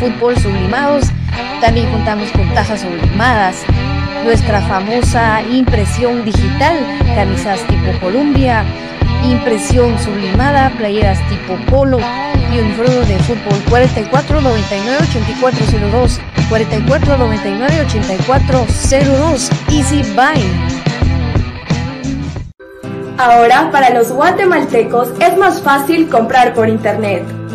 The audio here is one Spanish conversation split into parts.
fútbol sublimados. También contamos con tajas sublimadas. Nuestra famosa impresión digital, camisas tipo Columbia, impresión sublimada, playeras tipo polo y uniformes de fútbol 4499-8402, 4499-8402. Easy Buy. Ahora, para los guatemaltecos es más fácil comprar por internet.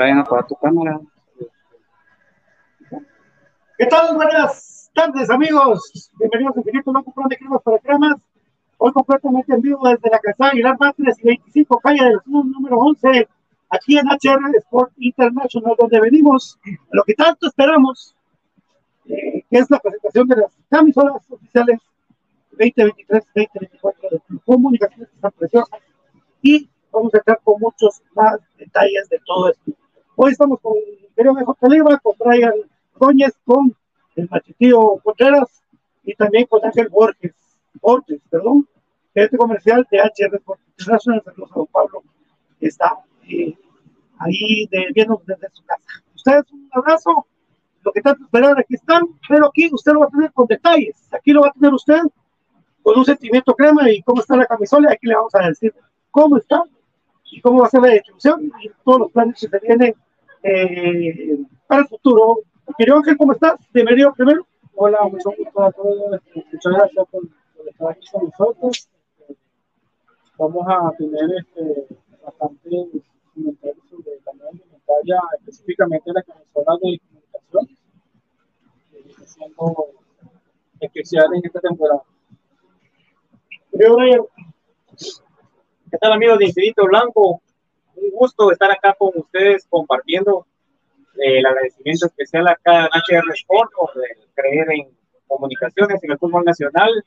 Brian, apaga tu cámara. ¿Qué tal? Buenas tardes, amigos. Bienvenidos a Infinito Blanco Plan de Cremas para Cremas. Hoy completamente en vivo desde la Casa Aguilar Mártires y 25 calle del Sur, número 11, aquí en HR Sport International, donde venimos a lo que tanto esperamos, eh, que es la presentación de las camisolas oficiales 2023-2024 de Comunicaciones, están preciosas. Y vamos a estar con muchos más detalles de todo esto. Hoy estamos con querido J. Leiva, con Brian Ordóñez, con el machetío Contreras y también con Ángel Borges, Borges, perdón, gerente comercial de HR International de San Pablo, que está eh, ahí de, viendo desde su casa. Ustedes un abrazo, lo que tanto esperar aquí están, pero aquí usted lo va a tener con detalles, aquí lo va a tener usted con un sentimiento crema y cómo está la camisola, aquí le vamos a decir cómo está y cómo va a ser la distribución y todos los planes que se vienen eh, para el futuro. Querido Ángel, ¿cómo estás? Bienvenido primero. Hola, mucho gusto a todos. Muchas gracias por, estar aquí con nosotros. Vamos a tener este, bastante comentarios sobre la nueva indumentaria, específicamente la camisola de comunicación, que siendo especial esta temporada. ¿Qué tal amigos de Infinito Blanco? Un gusto estar acá con ustedes compartiendo eh, el agradecimiento especial acá en HR Sport por eh, creer en comunicaciones en el fútbol nacional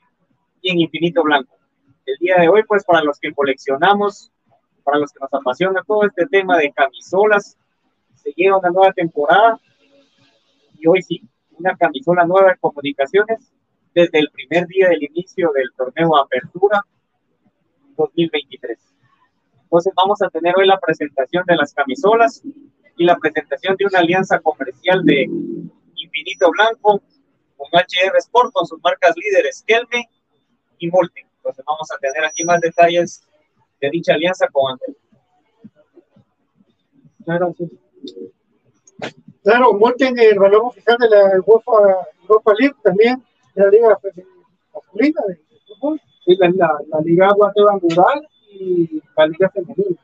y en Infinito Blanco. El día de hoy, pues para los que coleccionamos, para los que nos apasiona todo este tema de camisolas, se llega una nueva temporada y hoy sí, una camisola nueva en comunicaciones desde el primer día del inicio del torneo Apertura 2023. Entonces vamos a tener hoy la presentación de las camisolas y la presentación de una alianza comercial de Infinito Blanco con HR Sport, con sus marcas líderes Kelme y Molten. Entonces vamos a tener aquí más detalles de dicha alianza con Ángel. Gracias. Claro, Molten, el balón oficial de la UEFA Europa League, también de la Liga Masculina de Fútbol. Sí, la, la, la Liga Guatemala y la Liga Femenina.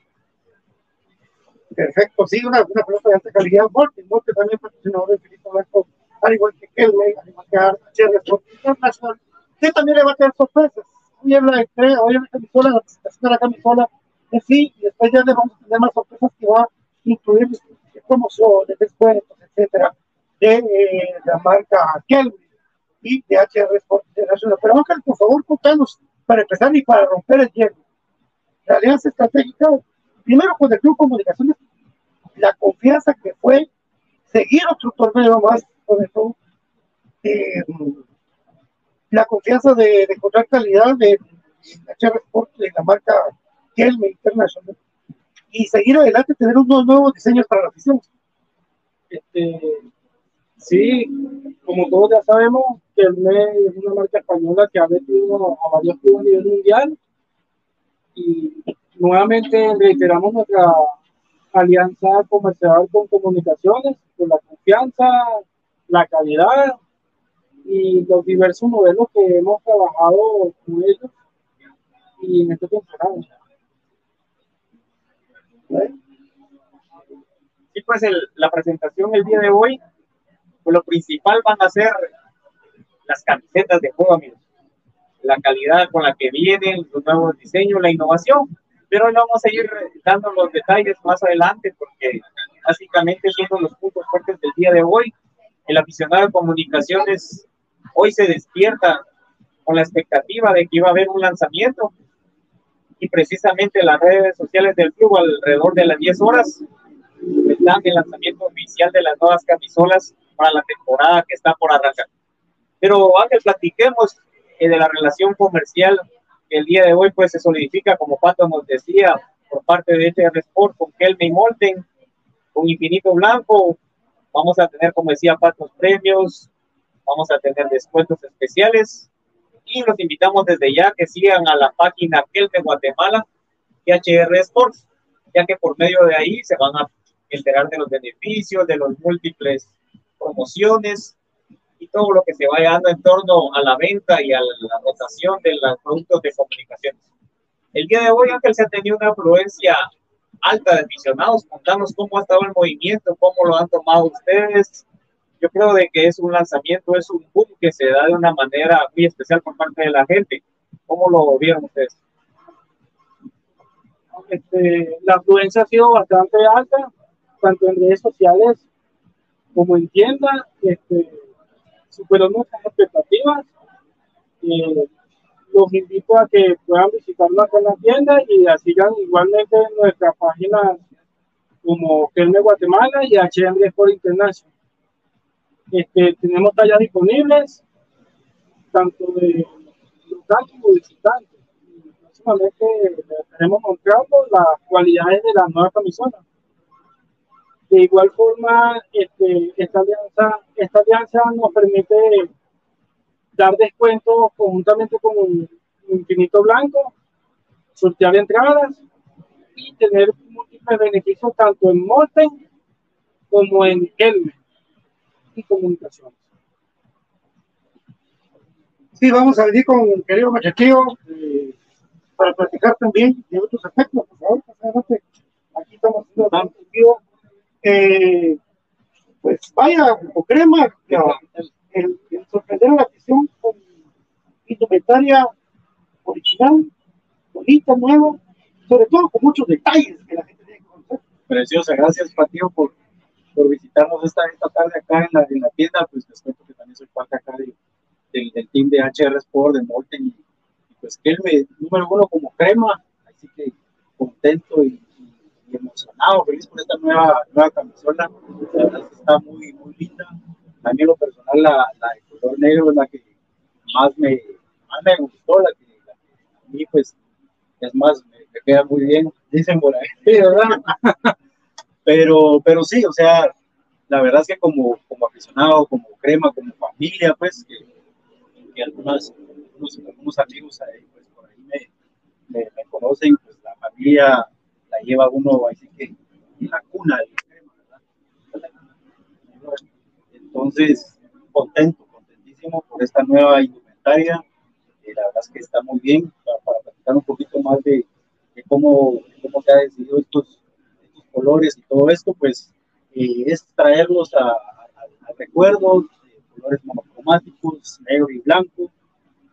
Perfecto, sí, una, una pelota de alta calidad. Molten, Molten también patrocinador de Filipe Blanco, al igual que Kelme, al igual que Sport International, que también le va a tener sorpresas. Hoy en la entrega, hoy en la camisola, la presentación de la camisola en sí, y después ya le vamos a tener más sorpresas que va a incluir promociones, descuentos, etcétera, de eh, la marca Kelme y de HR Sport International. Pero Ángel, por favor, contanos, para empezar y para romper el hielo, alianza estratégica, primero con el Club Comunicaciones, la confianza que fue seguir otro torneo más con el club, eh, la confianza de, de encontrar calidad de, HR Sport, de la marca Kelme International, y seguir adelante, tener unos nuevos diseños para la afición. Este, sí, como todos ya sabemos, que el MEI es una marca española que ha metido a varios clubes a nivel mundial y nuevamente reiteramos nuestra alianza comercial con comunicaciones, con la confianza, la calidad y los diversos modelos que hemos trabajado con ellos y en este temporada. Y pues el, la presentación el día de hoy, pues lo principal van a ser las camisetas de juego, amigos. La calidad con la que vienen, los nuevos diseños, la innovación. Pero hoy vamos a ir dando los detalles más adelante porque básicamente son los puntos fuertes del día de hoy. El aficionado de comunicaciones hoy se despierta con la expectativa de que iba a haber un lanzamiento y precisamente las redes sociales del club alrededor de las 10 horas dan el lanzamiento oficial de las nuevas camisolas para la temporada que está por arrancar. Pero Ángel, platiquemos de la relación comercial que el día de hoy pues se solidifica, como Pato nos decía, por parte de HR Sport con Kelme y Molten, con Infinito Blanco. Vamos a tener, como decía Pato, premios, vamos a tener descuentos especiales y los invitamos desde ya que sigan a la página Kelme Guatemala y HR Sports, ya que por medio de ahí se van a enterar de los beneficios, de los múltiples promociones y todo lo que se vaya dando en torno a la venta y a la rotación de los productos de comunicaciones. El día de hoy, Ángel, se ha tenido una afluencia alta de aficionados. Contanos cómo ha estado el movimiento, cómo lo han tomado ustedes. Yo creo de que es un lanzamiento, es un boom que se da de una manera muy especial por parte de la gente. ¿Cómo lo vieron ustedes? Este, la afluencia ha sido bastante alta, tanto en redes sociales como en tienda. Este, superó nuestras expectativas. Los invito a que puedan visitarnos en la tienda y sigan igualmente en nuestra página como Kelme Guatemala y HM Sport International. Este, tenemos tallas disponibles, tanto de local como visitantes. Próximamente estaremos mostrando las cualidades de las nuevas camisolas. De igual forma, este, esta, alianza, esta alianza nos permite dar descuentos conjuntamente con un Infinito Blanco, sortear entradas y tener múltiples beneficios tanto en Molten como en Elme y comunicaciones. Sí, vamos a venir con el querido Machaquillo eh, para platicar también de otros aspectos. Por favor, aquí estamos haciendo contigo. Eh, pues vaya, o crema, el, el, el sorprender a la afición con indumentaria original, bonita, nueva, sobre todo con muchos detalles que la gente tiene que conocer. Preciosa, gracias Patio por, por visitarnos esta, esta tarde acá en la, en la tienda, pues les cuento que también soy parte acá de, del, del team de HR Sport, de Molten, y, y pues que él me, número uno como crema, así que contento y, emocionado, feliz por esta nueva, nueva camisola, la verdad está muy, muy linda, a mí lo personal la, la de color negro es la que más me, más me gustó, la que, la que a mí pues es más, me, me queda muy bien, dicen por ahí, ¿verdad? pero, pero sí, o sea, la verdad es que como, como aficionado, como crema, como familia, pues, que, que algunas, algunos, algunos amigos ahí, pues, por ahí me, me, me conocen, pues la familia la lleva uno así que en la cuna del crema, ¿verdad? Entonces, contento, contentísimo por esta nueva indumentaria. Eh, la verdad es que está muy bien para, para platicar un poquito más de, cómo, cómo se ha decidido estos, colores y todo esto, pues eh, es traerlos a, a- al recuerdo de colores monocromáticos, negro y blanco,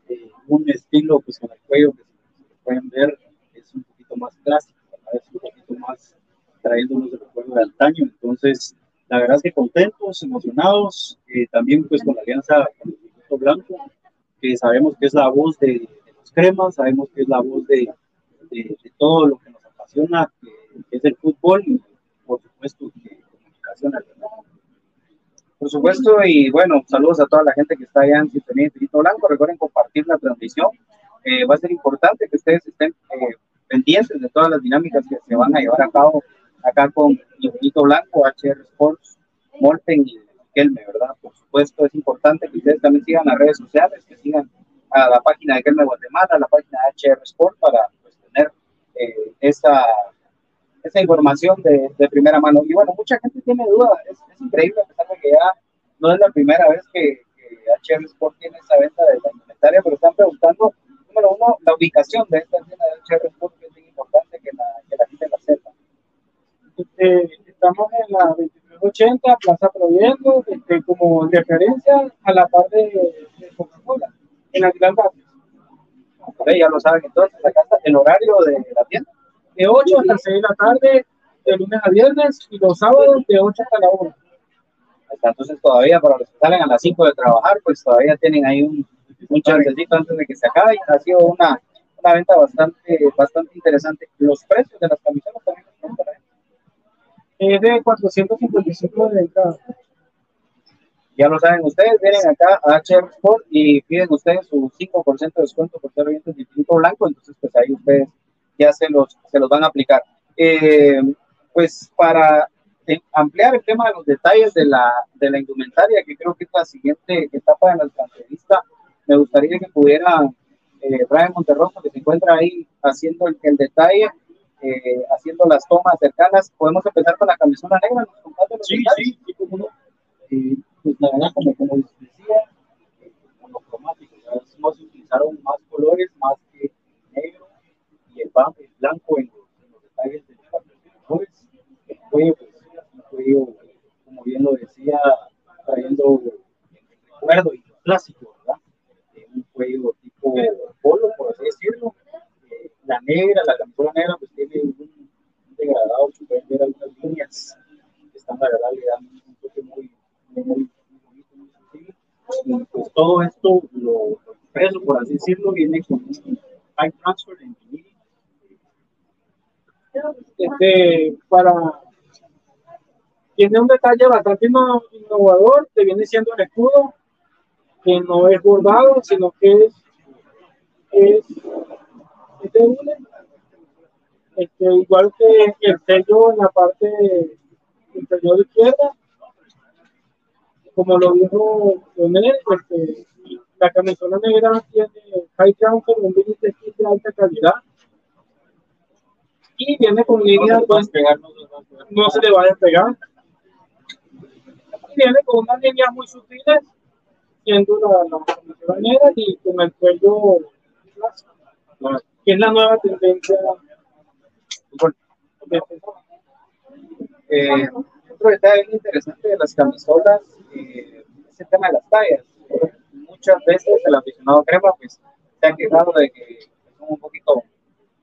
eh, un estilo pues con el cuello que lo pueden ver es un poquito más clásico. Es un poquito más trayéndonos el recuerdo de antaño, entonces la verdad es que contentos, emocionados, eh, también pues con la alianza con el Instituto Blanco, que sabemos que es la voz de, de los cremas, sabemos que es la voz de, de, de todo lo que nos apasiona, que, que es el fútbol y por supuesto que comunicación. Por supuesto, y bueno, saludos a toda la gente que está allá en Sintonía Infinito Blanco. Recuerden compartir la transmisión. Eh, va a ser importante que ustedes estén eh, pendientes de todas las dinámicas que se van a llevar a cabo acá con Infinito Blanco, HR Sports, Molten y Kelme, ¿verdad? Por supuesto, es importante que ustedes también sigan las redes sociales, que sigan a la página de Kelme Guatemala, a la página de HR Sport para pues, tener eh, esa esa información de, de, primera mano. Y bueno, mucha gente tiene dudas, es, es, increíble a pesar de que ya no es la primera vez que, que HR Sport tiene esa venta de la inventaria, pero están preguntando, número uno, la ubicación de esta tienda de HR Sport, que es bien importante que la, que la gente la sepa. Este, estamos en la 2380 Plaza Proviendo, este, como referencia a la parte de, de Coca-Cola, en la Gran. Okay, ya lo saben, entonces acá está el horario de la tienda de 8 hasta 6 de la tarde, de lunes a viernes, y los sábados de 8 hasta la 1. Entonces todavía para los que salen a las 5 de trabajar, pues todavía tienen ahí un, un chancecito antes de que se acabe. Ha sido una, una venta bastante, bastante interesante. Los precios de las camisetas también por ahí. Es de 455 de entrada. Ya lo saben ustedes, vienen acá a HR Sport y piden ustedes su 5% de descuento por ser oyentes de Instituto Blanco, entonces pues ahí ustedes ya se los, se los van a aplicar. Eh, pues para ampliar el tema de los detalles de la, de la indumentaria, que creo que es la siguiente etapa de nuestra entrevista, me gustaría que pudiera eh, Brian Monterroso, que se encuentra ahí haciendo el, el detalle, eh, haciendo las tomas cercanas. Podemos empezar con la camisona negra. ¿Nos sí, sí, sí, como. Eh, pues la verdad, como, como les decía, eh, monocromático, no se utilizaron más colores, más que negro y el, el blanco en los, en los detalles de los colores. El cuello, pues, un cuello, como bien lo decía, trayendo el recuerdo y clásico. Eh, un cuello tipo polo, por así decirlo. La negra, la camisola negra, pues tiene un, degradado, se pueden ver algunas líneas que están, la verdad, le dan un toque muy, muy, muy muy sencillo. Y pues todo esto, lo, lo expreso, por así decirlo, viene con un high transfer en Infinity este, para tiene un detalle bastante innovador que viene siendo el escudo que no es bordado sino que es es, es de este, igual que el sello en la parte inferior izquierda como lo dijo Leonel este, la camisola negra tiene high transfer un límite de alta calidad. Y viene con líneas no, no, no, se le va a despegar. Y viene con unas líneas muy sutiles, siendo la, la y con el cuello que es la nueva tendencia. Eh, otro detalle interesante de las camisolas eh, es el tema de las tallas. Muchas veces el aficionado crema pues, se ha quejado de que son un poquito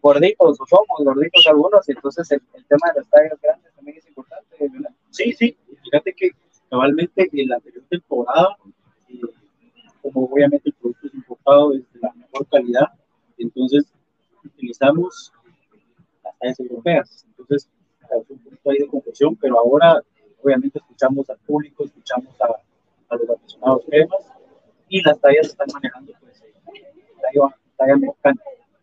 gorditos o somos gorditos algunos, y entonces el, el, tema de las tallas grandes también es importante. ¿verdad? Sí, sí, fíjate que cabalmente en la anterior temporada, como obviamente el producto es importado es de la mejor calidad, entonces utilizamos las tallas europeas, entonces un poquito ahí de confusión, pero ahora obviamente escuchamos al público, escuchamos a, los mencionados cremas, y las tallas están manejando pues eh, talla, talla mexicana.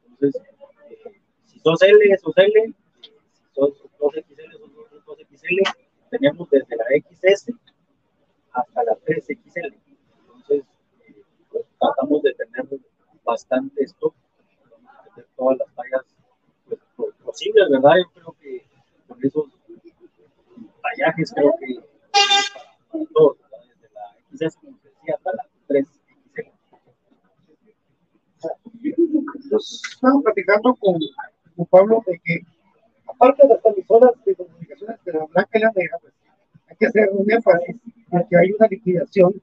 Entonces, eh, si sos L, sos L, si sos 2XL, sos 2XL, tenemos desde la XS hasta la 3XL. Pues, tratamos de tener bastante a tener todas las tallas pues, po- posibles, ¿verdad? Yo creo que con esos tallajes creo que todos. Desde la XS, como se decía, hasta la 3XL. Entonces, estamos platicando con, con Pablo de que, aparte de las emisoras de comunicaciones de la blanca y la negra, pues, hay que hacer un énfasis en que hay una liquidación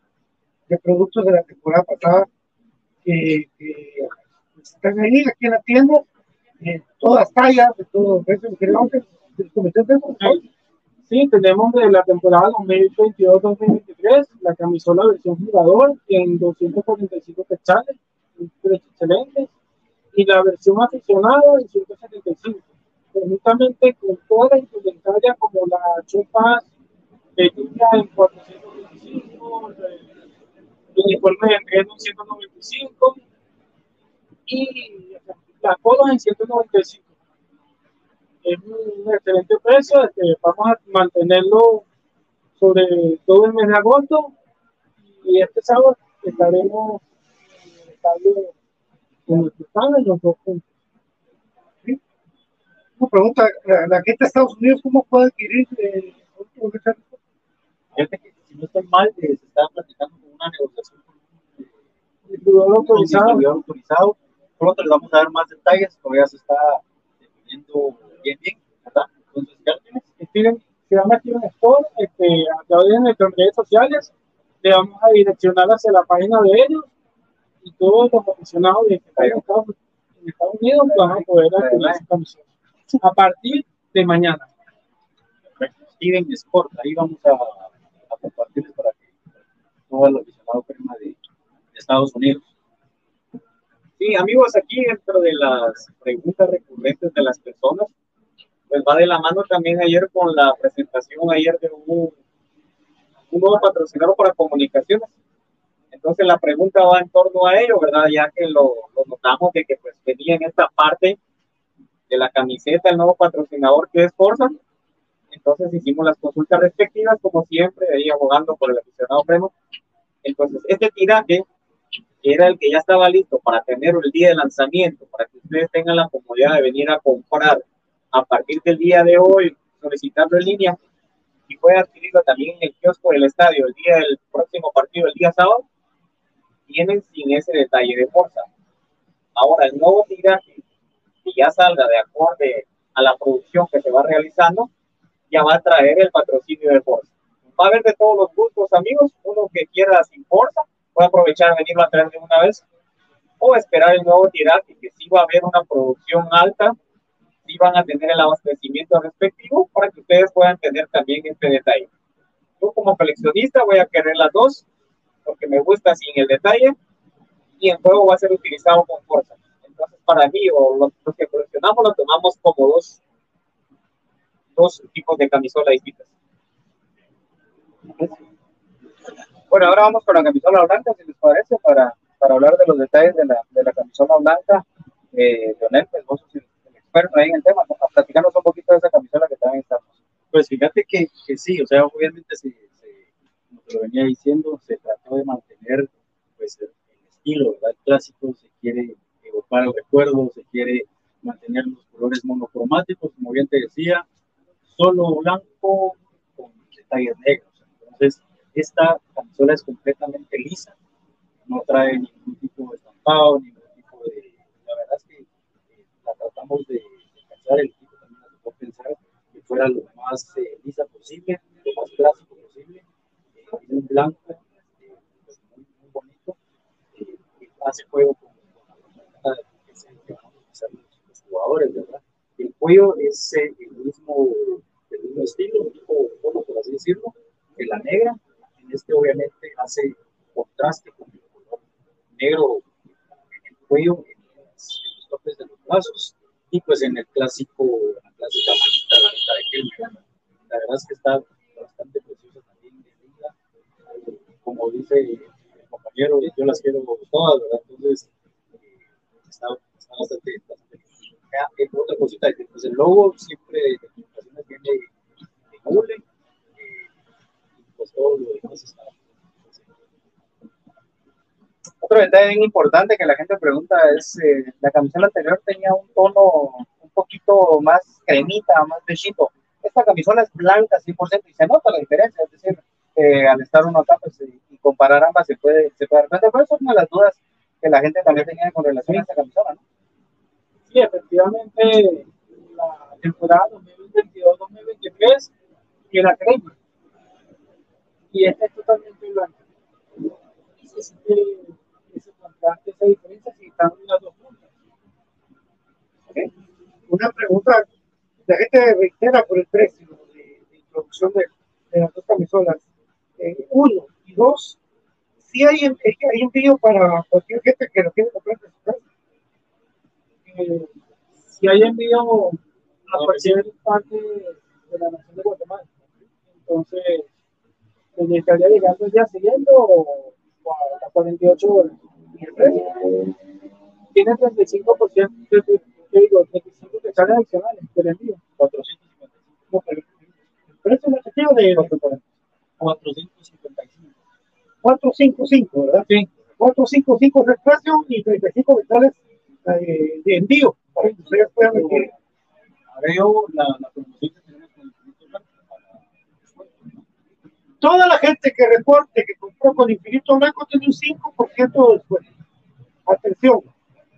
de productos de la temporada pasada que, que están ahí, aquí en la tienda, de todas tallas, de todo precio, creo que les comenté de eso, ¿no? Sí, tenemos de la temporada 2022-2023 la camisola versión jugador en 245 quetzales, excelentes, y la versión aficionado en 175. Pues justamente con toda la indumentaria como la chupas lluvia en 425, el uniforme de riesgo en 195 y las colas en 195 es un excelente precio, este, vamos a mantenerlo sobre todo el mes de agosto y este sábado estaremos en el estadio stand en los dos puntos. Una pregunta, la, la gente de Estados Unidos, ¿cómo puede adquirir eh, productos no estoy mal, eh, se estaba platicando con una negociación con un eh, Distribuidor un autorizado. distribuidor autorizado. Pronto les vamos a dar más detalles, todavía se está definiendo bien, bien, ¿verdad? Entonces, ya tienes. Se llama Steven Store, este, a través de nuestras redes sociales, le vamos a direccionar hacia la página de ellos y todos los aficionados de que en Estados, en Estados Unidos van a poder adquirir su camiseta a partir de mañana. Steven Sport, ahí vamos a compartirles para que todo el aficionado crema de, de Estados Unidos. Sí, amigos, aquí dentro de las preguntas recurrentes de las personas, pues va de la mano también ayer con la presentación ayer de un, un nuevo patrocinador para comunicaciones. Entonces la pregunta va en torno a ello, ¿verdad? Ya que lo, lo notamos de que pues venía en esta parte de la camiseta el nuevo patrocinador que es Forza. Entonces hicimos las consultas respectivas, como siempre, ahí abogando por el aficionado Premo. Entonces, este tiraje era el que ya estaba listo para tener el día de lanzamiento, para que ustedes tengan la comodidad de venir a comprar a partir del día de hoy, solicitarlo en línea y puede adquirirlo también en el kiosco del estadio el día del próximo partido, el día sábado, vienen sin ese detalle de fuerza. Ahora, el nuevo tiraje, que ya salga de acorde a la producción que se va realizando, ya va a traer el patrocinio de Forza. Va a haber de todos los gustos, amigos. Uno que quiera sin Forza, puede aprovechar venirlo a traer de una vez, o esperar el nuevo tiraje, que sí va a haber una producción alta, sí van a tener el abastecimiento respectivo, para que ustedes puedan tener también este detalle. Yo como coleccionista voy a querer las dos, porque me gusta sin el detalle, y el juego va a ser utilizado con fuerza. Entonces, para mí, o los, los que coleccionamos, lo tomamos como dos, dos tipos de camisola distintas. Bueno, ahora vamos con la camisola blanca, si les parece, para, para hablar de los detalles de la, de la camisola blanca. Eh, Leonel, pues vos sos el, experto ahí en el tema, ¿no? a platicarnos un poquito de esa camisola que también estamos. Pues fíjate que, que sí, o sea, obviamente, se, como te lo venía diciendo, se trató de mantener pues, el, estilo. El clásico, se quiere evocar el recuerdo, se quiere mantener los colores monocromáticos, como bien te decía, solo blanco con detalles negros. Entonces, esta camisola es completamente lisa, no trae ningún tipo de estampado, ningún tipo de... La verdad es que eh, la tratamos de, de pensar, el equipo también trató de pensar que fuera lo más eh, lisa posible, lo más clásico posible, eh, un blanco eh, pues, muy, bonito, que hace juego con, con la que se que van a utilizar los, jugadores, ¿verdad? El cuello es el mismo, el mismo estilo, el mismo tono, por así decirlo, que la negra, en este obviamente hace contraste con el color negro en el cuello, en los, topes de los brazos y pues en el clásico, la clásica manita larga de Kelmer. La verdad es que está bastante preciosa también de linda, como dice el compañero, yo las quiero todas, ¿verdad? Entonces, eh, está, bastante, bastante eh, otra cosita, pues el logo siempre viene de Google, y pues todo lo demás está. Detalle bien importante que la gente pregunta es, eh, la camisola anterior tenía un tono un poquito más cremita, más bechito. Esta camisola es blanca 100% y se nota la diferencia, es decir, eh, al estar uno acá pues, y comparar ambas se puede, se puede dar cuenta, pero eso es una de las dudas que la gente también tenía con relación a esta camisola, ¿no? Sí, efectivamente, la temporada 2022-2023 era crema. Y esta es totalmente blanca. Y se siente ese contraste, esa diferencia si están en las dos puntas. Una pregunta, la gente reitera por el precio de, de introducción de, las dos camisolas. Eh, uno y dos, si hay, en- hay envío para cualquier gente que lo quiera comprar de su casa. Eh, si hay envío a cualquier parte de la nación de Guatemala. Entonces, me estaría llegando el día siguiente o a las 48 horas. Tiene 35%, de- ¿qué digo? 35 pesos adicionales del envío. 455. No, pero el precio efectivo de 455. 455, ¿verdad? Sí. 455 es el precio y 35 metales de envío para que ustedes puedan adquirir. Agrego la, la promoción que tenemos con el Toda la gente que reporte que compró con Infinito Blanco tiene un 5% de descuento. Atención,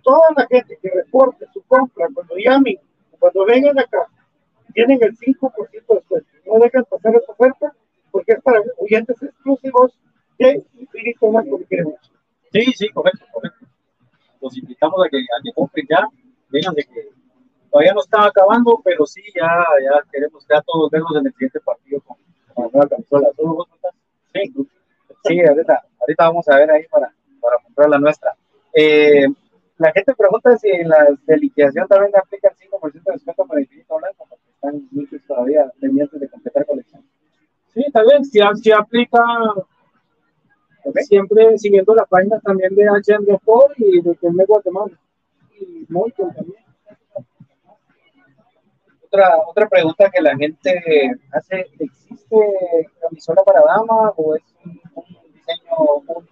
toda la gente que reporte su compra cuando llamen, o cuando vengan acá, tienen el 5% de descuento. No dejen pasar esta oferta porque es para oyentes exclusivos de Infinito Blanco. Sí, sí, correcto, correcto. Los invitamos a que, a que compren ya. Vengan de que todavía no está acabando, pero sí, ya, ya queremos ya todos vernos en el siguiente partido con, con la nueva camisola. ¿Solo vos faltas? Sí, Sí, ahorita, ahorita vamos a ver ahí para, para comprar la nuestra. Eh, la gente pregunta si en las de liquidación también aplican 5% de descuento para Infinito Blanco, porque están muchos todavía pendientes de completar colección. Sí, bien, si, si aplica Siempre siguiendo la página también de HM Sport y de Kelme Guatemala. Y Molten también. Otra, otra pregunta que la gente hace, ¿existe camisola para dama o es un, un diseño único?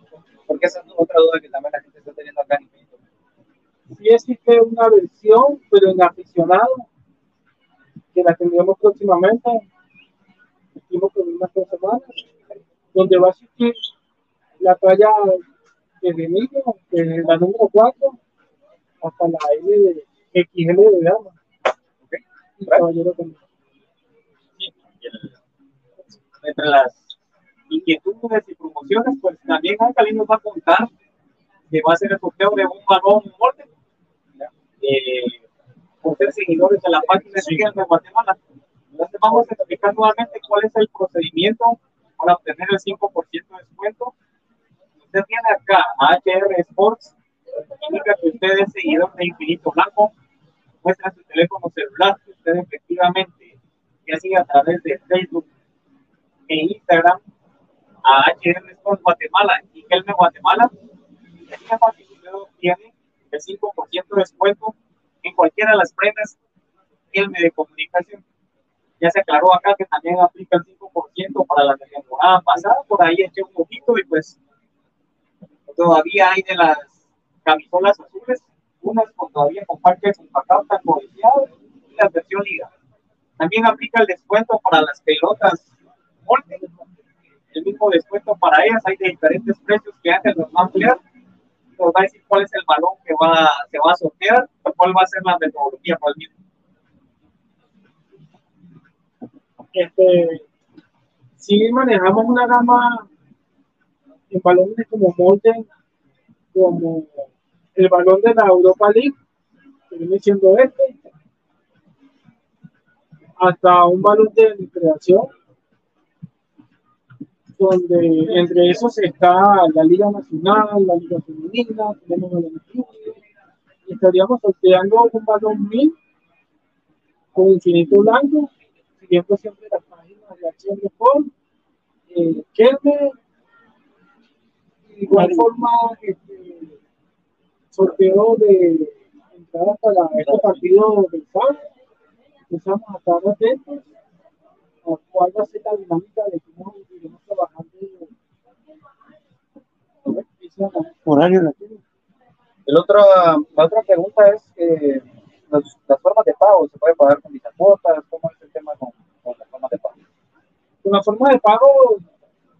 Porque esa es otra duda que también la gente está teniendo acá en. Sí existe una versión, pero en aficionado, que la tendremos próximamente, estimo que en unas dos semanas, donde va a existir la talla desde niño, desde la número 4, hasta la L de XL de dama. ¿ok? Y caballero también. Sí, y el- entre las inquietudes y promociones, pues también Alcalí nos va a contar que va a ser el sorteo de un balón molde. Eh, por ser seguidores de la página de de Guatemala. Entonces vamos a explicar nuevamente cuál es el procedimiento para obtener el 5% de descuento. Usted viene acá a HR Sports, indica que usted es seguidor de Infinito Blanco, muestra su teléfono celular, que usted efectivamente ya sigue a través de Facebook e Instagram a HR Sports Guatemala y Kelme Guatemala. Y así fácil usted obtiene el 5% de descuento en cualquiera de las prendas Kelme de comunicación. Ya se aclaró acá que también aplica el 5% para la temporada pasada, por ahí eché un poquito y pues todavía hay de las camisolas azules, unas con todavía con parches empacados tan y la versión liga. También aplica el descuento para las pelotas molde, el mismo descuento para ellas, hay de diferentes precios que Ángel nos va a ampliar, nos va a decir cuál es el balón que va, se va a sortear, cuál va a ser la metodología para el mismo. Este, manejamos una gama en balones como Molten, como el balón de la Europa League, que viene siendo este, hasta un balón de creación, donde entre esos está la Liga Nacional, la Liga Femenina, tenemos el y estaríamos sorteando un balón mil con infinito blanco, siguiendo siempre las páginas de Acción de Sport, eh, Kelme igual forma, este, sorteo de entradas para este partido del sábado. Empezamos a estar atentos a cuál va a ser la dinámica de cómo iremos trabajando. Horario latino. El otro, la otra pregunta es que las, las formas de pago, ¿se puede pagar con cuotas? ¿Cómo es el tema con, con las formas de pago? Con la forma de pago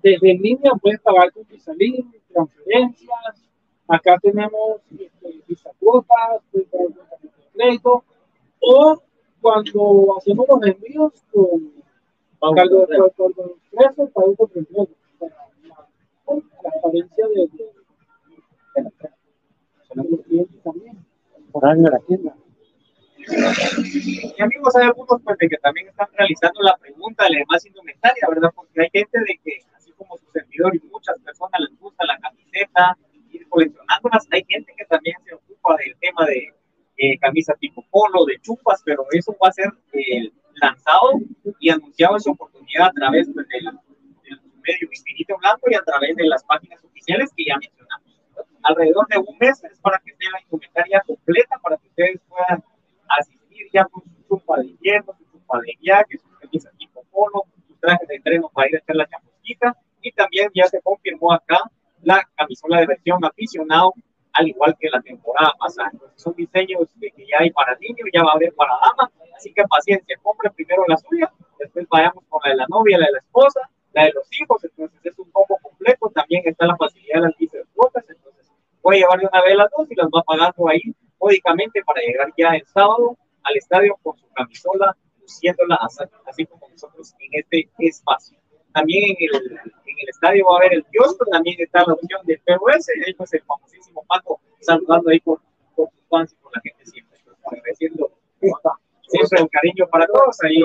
desde en línea puedes pagar con Visa Link, transferencias. Acá tenemos este, Visa cuotas, crédito. O cuando hacemos los envíos con cargo de expreso, pago. Para la transparencia de, de, de la empresa. de los clientes también. Horario de la tienda. Y amigos, hay algunos pues, de que también están realizando la pregunta de la demás indumentaria, ¿verdad? Porque hay gente de que, como su servidor y muchas personas les gusta la camiseta, ir coleccionándolas, hay gente que también se ocupa del tema de eh, camisa tipo polo, de chupas, pero eso va a ser eh, lanzado y anunciado en su oportunidad a través pues, del, del medio Infinito Blanco y a través de las páginas oficiales que ya mencionamos. Alrededor de un mes es para que esté la indumentaria completa, para que ustedes puedan asistir ya con su chupa de invierno, su chupa de viaje, sus camisas tipo polo, sus trajes de entreno para ir a hacer la chamusquita y también ya se confirmó acá la camisola de versión aficionado, al igual que la temporada pasada. Son diseños que, ya hay para niños, ya va a haber para damas, así que paciencia, compre primero la suya, después vayamos con la de la novia, la de la esposa, la de los hijos, entonces es un combo completo, también está la facilidad de las cuotas, entonces puede llevar de una vez las dos y las va pagando ahí módicamente para llegar ya el sábado al estadio con su camisola, luciéndola así, como nosotros en este espacio. También en el, el estadio va a haber el kiosco, también está la opción del POS, ahí pues el famosísimo Paco saludando ahí por, por sus fans y por la gente siempre, pues, agradeciendo siempre el cariño para todos ahí.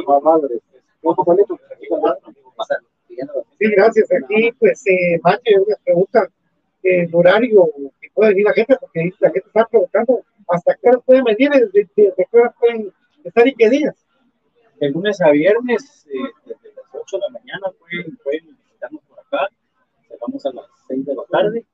Sí, gracias. Aquí, pues, eh, Mache, una pregunta, eh, el horario que puede venir la gente, porque la gente está preguntando hasta qué hora pueden venir, desde, desde qué hora pueden estar y qué días. De lunes a viernes, eh, desde las 8 de la mañana, pueden, pueden. Cerramos a las 6 de la tarde.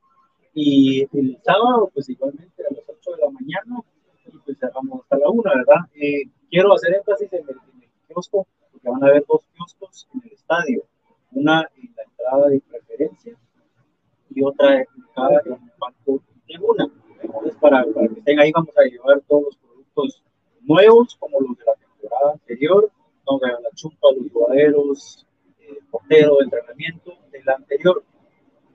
Y el sábado, pues igualmente a las 8 de la mañana, y pues cerramos hasta la 1, ¿verdad? Eh, quiero hacer énfasis en el, en el kiosco, porque van a haber dos kioscos en el estadio. Una en la entrada de preferencia y otra ubicada en el banco de una. Entonces, para, para que estén ahí, vamos a llevar todos los productos nuevos, como los de la temporada anterior, vamos a llevar la chupa, los jugaderos, el portero de entrenamiento de la anterior.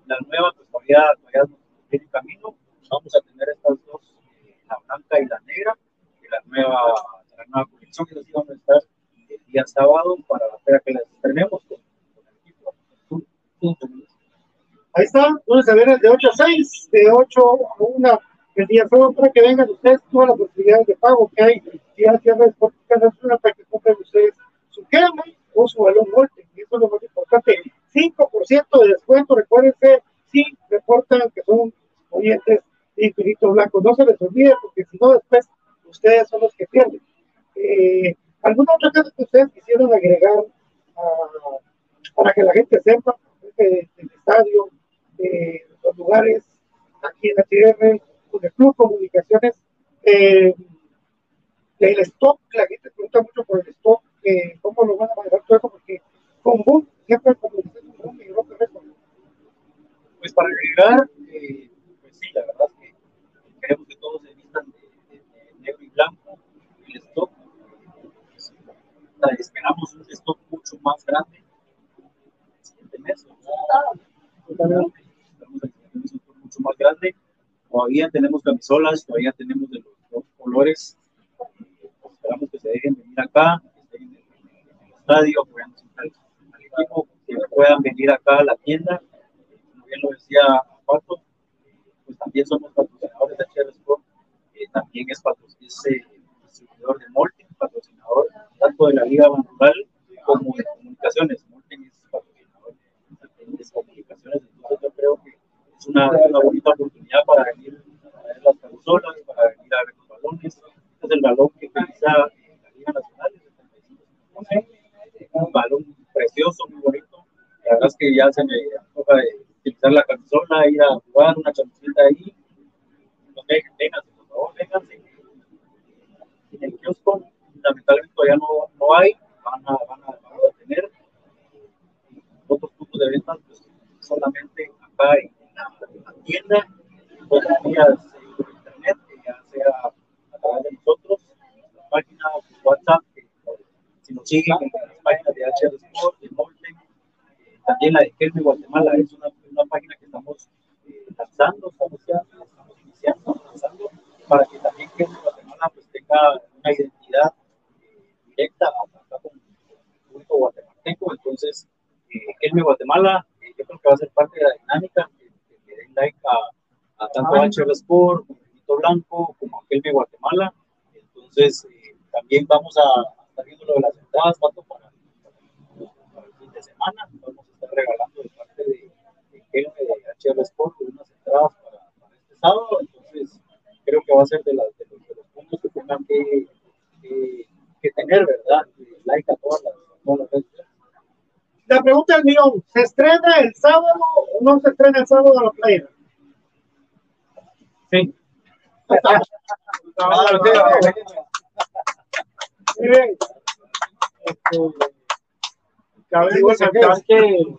La nueva, pues todavía, todavía tiene camino. Vamos a tener estas dos, eh, la blanca y la negra, de la nueva, la nueva colección, que así vamos a estar el día sábado para, para que las estrenemos con, con el equipo. Ahí está, lunes a viernes de 8 a 6, de 8 a 1 el día sábado para que vengan ustedes todas las posibilidades de pago que hay. Y a cierre Sporting una para que compren ustedes su quema o su balón golpe. Y eso es lo más importante. 5% de descuento, recuérdense, si reportan que son oyentes de Infinito Blanco. No se les olvide porque si no después ustedes son los que pierden. Eh, ¿Alguna otra cosa que ustedes quisieran agregar ah, para que la gente sepa eh, del estadio, los lugares aquí en la tierra, con el Club Comunicaciones, eh, del stock, la gente pregunta mucho por el stock, cómo lo van a manejar todo eso, porque con Boom, Pues para agregar, eh, pues sí, la verdad es que queremos que todos se vistan de, negro y blanco. El stock, pues, esperamos un stock mucho más grande el siguiente mes. Estamos en un stock mucho más grande. Todavía tenemos camisolas, todavía tenemos de los dos colores. Eh, esperamos que se dejen venir acá, que estén en el, en el estadio, apoyando equipo, que puedan venir acá a la tienda como bien lo decía Pato, pues también somos patrocinadores de HR Sport, eh, también es, es eh, distribuidor de Molten, patrocinador tanto de la Liga Rural como de comunicaciones. Molten es patrocinador de, de comunicaciones, entonces yo creo que es una, una bonita oportunidad para venir a ver las consolas, para venir a ver los balones. Este es el balón que utiliza eh, la Liga Nacional, el 75. un balón precioso, muy bonito. La verdad es que ya se me de, utilizar la camisola, ir a jugar una camiseta ahí, vénganse, por favor, vénganse. En el kiosco, lamentablemente todavía no, no hay, van a, van a, van a tener otros puntos de venta, pues solamente acá en la, en la tienda, los días por internet, que ya sea a través de nosotros, la página, WhatsApp, que, si nos siguen en las páginas de HR Sport, de Molten, eh, también la de Kelme Guatemala, es una, una página que estamos eh, lanzando, estamos, ya, estamos iniciando, lanzando, para que también Kelme Guatemala pues, tenga una identidad eh, directa acá con el público guatemalteco. Entonces, eh, Kelme Guatemala, eh, yo creo que va a ser parte de la dinámica, que, le den like a, a tanto a HR Sport, como Benito Blanco, como a Kelme Guatemala. Entonces, eh, también vamos a, a estar viendo lo de las entradas, tanto para, para el fin de semana, vamos a estar regalando de parte de, de Kelme de HR Sport unas entradas para, para este sábado. Entonces, creo que va a ser de, las, de, los, de los puntos que tengan que, que, que tener, ¿verdad? Eh, Like a todas las, a todas las redes sociales. La pregunta del millón, ¿se estrena el sábado estrena el sábado la playa? Sí. Muy bien. Este, cabe resaltar que,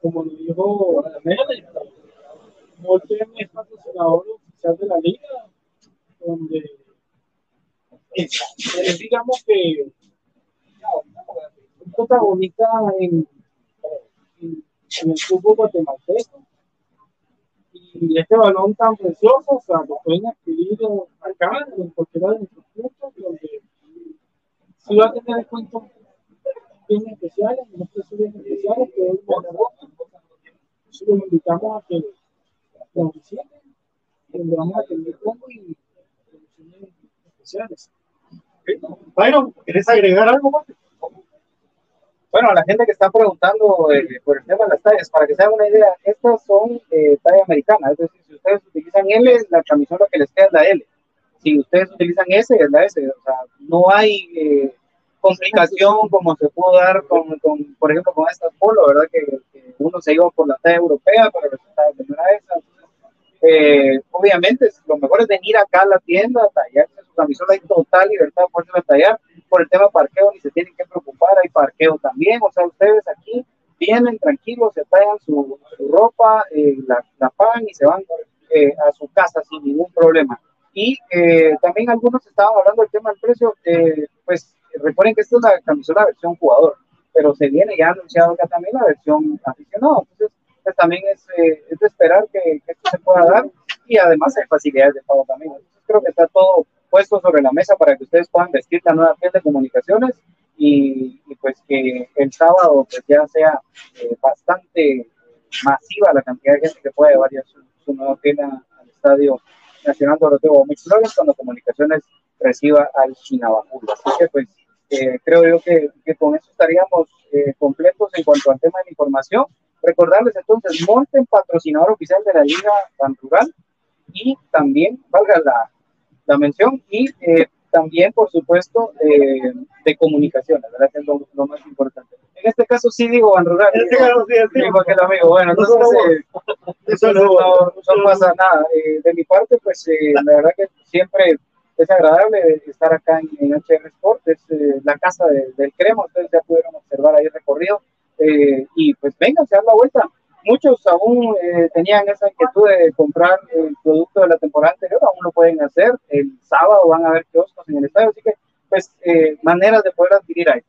como lo dijo Daniel, Molten es patrocinador oficial de la liga, donde es, es, digamos que un protagonista en, en, en el fútbol guatemalteco. Y este balón tan precioso, o sea, lo pueden adquirir acá, en cualquiera de nuestros puntos, donde si va a tener en cuenta bien especiales, unos precios bien especiales que hoy los invitamos a que nos visiten, donde vamos a tener combo y promociones especiales. Byron, ¿quieres agregar algo más? Bueno, a la gente que está preguntando eh, por el tema de las tallas, para que se hagan una idea, estas son eh, talla americana, es decir, si ustedes utilizan L, la camisola que les queda es la L. Si ustedes utilizan S, es la S. O sea, no hay eh, complicación como se pudo dar con, con, por ejemplo, con estas polo, ¿verdad? Que, que, uno se iba por la talla europea, pero resulta que no era esa. Eh, obviamente, lo mejor es venir acá a la tienda, tallarse su camisola en total libertad, poderse tallar. Por el tema parqueo, ni se tienen que preocupar, hay parqueo también. O sea, ustedes aquí vienen tranquilos, se tallan su, su ropa, eh, la, la, pagan y se van eh, a su casa sin ningún problema. Y eh, también algunos estaban hablando del tema del precio, pues recuerden que esta es la camisola versión jugador, pero se viene ya anunciado acá también la versión aficionado. Entonces, pues también es, eh, es, de esperar que, que, esto se pueda dar y además hay facilidades de pago también. Entonces, creo que está todo puesto sobre la mesa para que ustedes puedan vestir la nueva piel de comunicaciones y, y pues que el sábado pues ya sea eh, bastante masiva la cantidad de gente que puede llevar ya su, su nueva al Estadio Nacional Doroteo Flores cuando comunicaciones reciba al Chinabajul. Así que pues eh, creo yo que, que, con eso estaríamos eh, completos en cuanto al tema de la información. Recordarles entonces, Monten, patrocinador oficial de la Liga Ban Rural, y también, valga la, la mención, y eh, también, por supuesto, eh, de comunicaciones, ¿verdad? Que es lo, lo, más importante. En este caso sí digo Ban Rural, este digo, sí, sí, digo aquel amigo. Bueno, entonces, eh, eso no, no, no, pasa nada. de mi parte, pues, la verdad que siempre es agradable estar acá en, en HR Sport, es la casa de, del Crema, ustedes ya pudieron observar ahí el recorrido eh, y pues vengan, se dan la vuelta. Muchos aún eh, tenían esa inquietud de comprar el producto de la temporada anterior, aún lo pueden hacer. El sábado van a haber kioscos en el estadio, así que pues eh, maneras de poder adquirir ahí.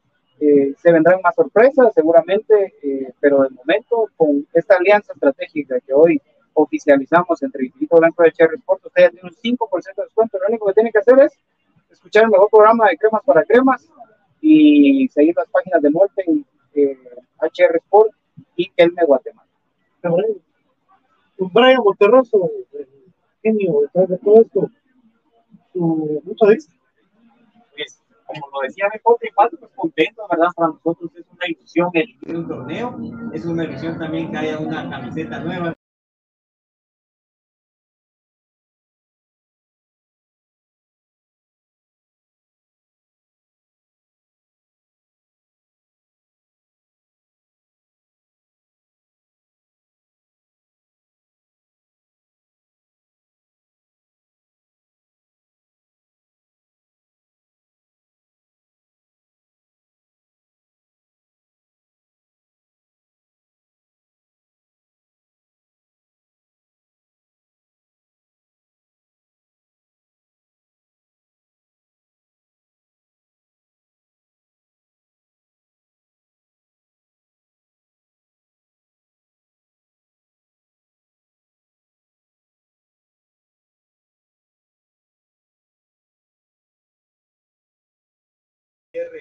se vendrán más sorpresas seguramente, pero de momento con esta alianza estratégica que hoy oficializamos entre Infinito Blanco de HR Sport, ustedes tienen un 5% de descuento. Lo único que tienen que hacer es escuchar el mejor programa de cremas para cremas y seguir las páginas de Molten eh, HR Sport y Kelme Guatemala. Un Brian Monterroso, el genio detrás de todo esto, su. Pues, como lo decía Becote, falta pues contento, ¿verdad? Para nosotros es una ilusión el, el torneo, es una ilusión también que haya una camiseta nueva.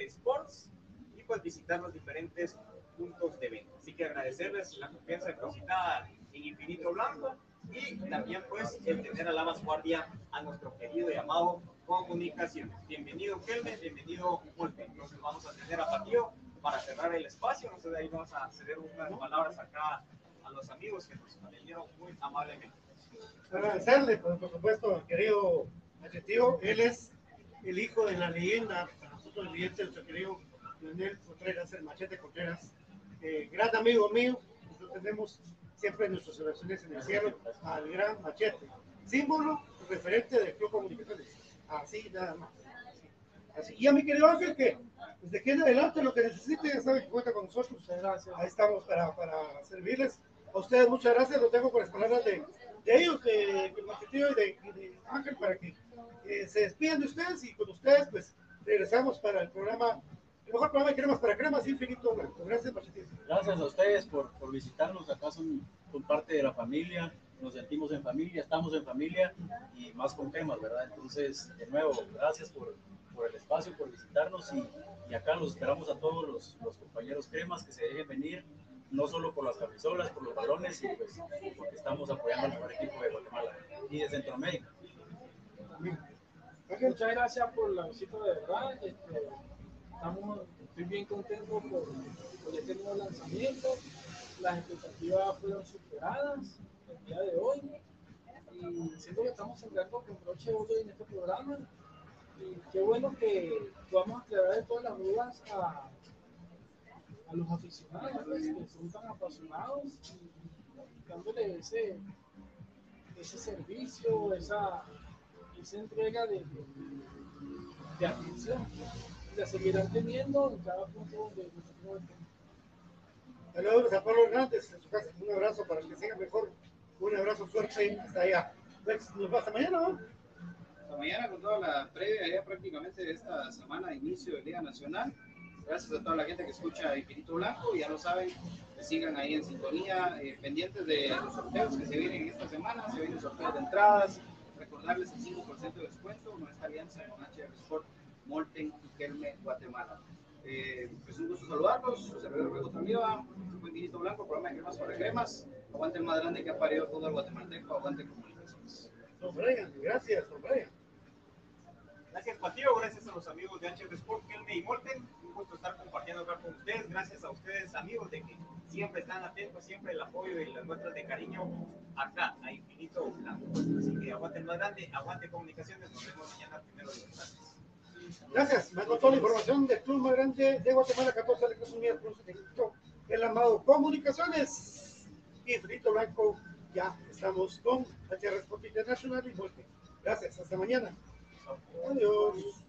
Sports y pues visitar los diferentes puntos de venta. Así que agradecerles la confianza depositada en Infinito Blanco y también pues el tener a la vanguardia a nuestro querido y amado Comunicaciones. Bienvenido Kelme, bienvenido Multe. Entonces vamos a tener a Patio para cerrar el espacio. Nosotros ahí vamos a ceder unas palabras acá a los amigos que nos atendieron muy amablemente. Agradecerle, por, supuesto, querido adjetivo. Él es el hijo de la leyenda, nosotros el leyenda, nuestro querido Leonel Contreras, el Machete Contreras, eh, gran amigo mío. Nosotros tenemos siempre en nuestras oraciones en el cielo al gran Machete, símbolo referente del Club Comunicaciones. Así nada más. Así. Y a mi querido Ángel, que desde aquí en adelante lo que necesite, ya sabe que cuenta con nosotros. Gracias. Ahí estamos para, para servirles. A ustedes muchas gracias, lo tengo con las palabras de, de ellos, de, de de, de Ángel, para que eh, se despidan de ustedes y con ustedes pues regresamos para el programa, el mejor programa de cremas para cremas infinito blanco. Gracias, Machetío. Gracias a ustedes por, por visitarnos. Acá son, son parte de la familia. Nos sentimos en familia, estamos en familia y más con temas, ¿verdad? Entonces, de nuevo, gracias por, por el espacio, por visitarnos y, y acá los esperamos a todos los, los compañeros cremas que se dejen venir, no solo por las camisolas, por los balones, y pues porque estamos apoyando al mejor equipo de Guatemala y de Centroamérica. Muchas gracias por la visita de verdad. Este, estoy bien contento por, este nuevo lanzamiento. Las expectativas fueron superadas el día de hoy. Y siento que estamos entrando con broche de oro en este programa. Y qué bueno que podamos aclarar todas las dudas a, a los aficionados que son tan apasionados y dándole ese servicio, esa, esa entrega de, de, de atención. Y la seguirán teniendo en cada punto donde nosotros. Saludos a Pablo Hernández en su casa. Un abrazo para que siga mejor. Un abrazo fuerte hasta allá. Pues, Nos vemos hasta mañana, ¿no? Hasta mañana con toda la previa ya prácticamente de esta semana de inicio de Liga Nacional. Gracias a toda la gente que escucha Infinito Blanco. Ya lo saben, que sigan ahí en sintonía, eh, pendientes de los sorteos que se vienen en esta semana. Se vienen sorteos de entradas. Recordarles el 5% de descuento, nuestra alianza con HR Sport, Molten y Kelme, Guatemala. Eh, pues un gusto saludarlos. Su servidor Ruego Tramiva, fue Infinito Blanco, programa de cremas para cremas. Aguante el más grande que ha parido el fútbol guatemalteco. Aguante comunicaciones. Don Brian, gracias, don Brian. Gracias, Patío. Gracias a los amigos de HR Sport, Kelme y Molten. Gusto estar compartiendo con ustedes. Gracias a ustedes, amigos, de que siempre están atentos, siempre el apoyo y las muestras de cariño acá, a Infinito Blanco. Así que aguante más grande, aguante comunicaciones. Nos vemos mañana primero de gracias. Gracias. Me toda la información del club más grande de Guatemala, 14 Lecos Unidas, el amado Comunicaciones. Y Frito Blanco, ya estamos con HR Sport International y Muerte. Gracias. Hasta mañana. Adiós.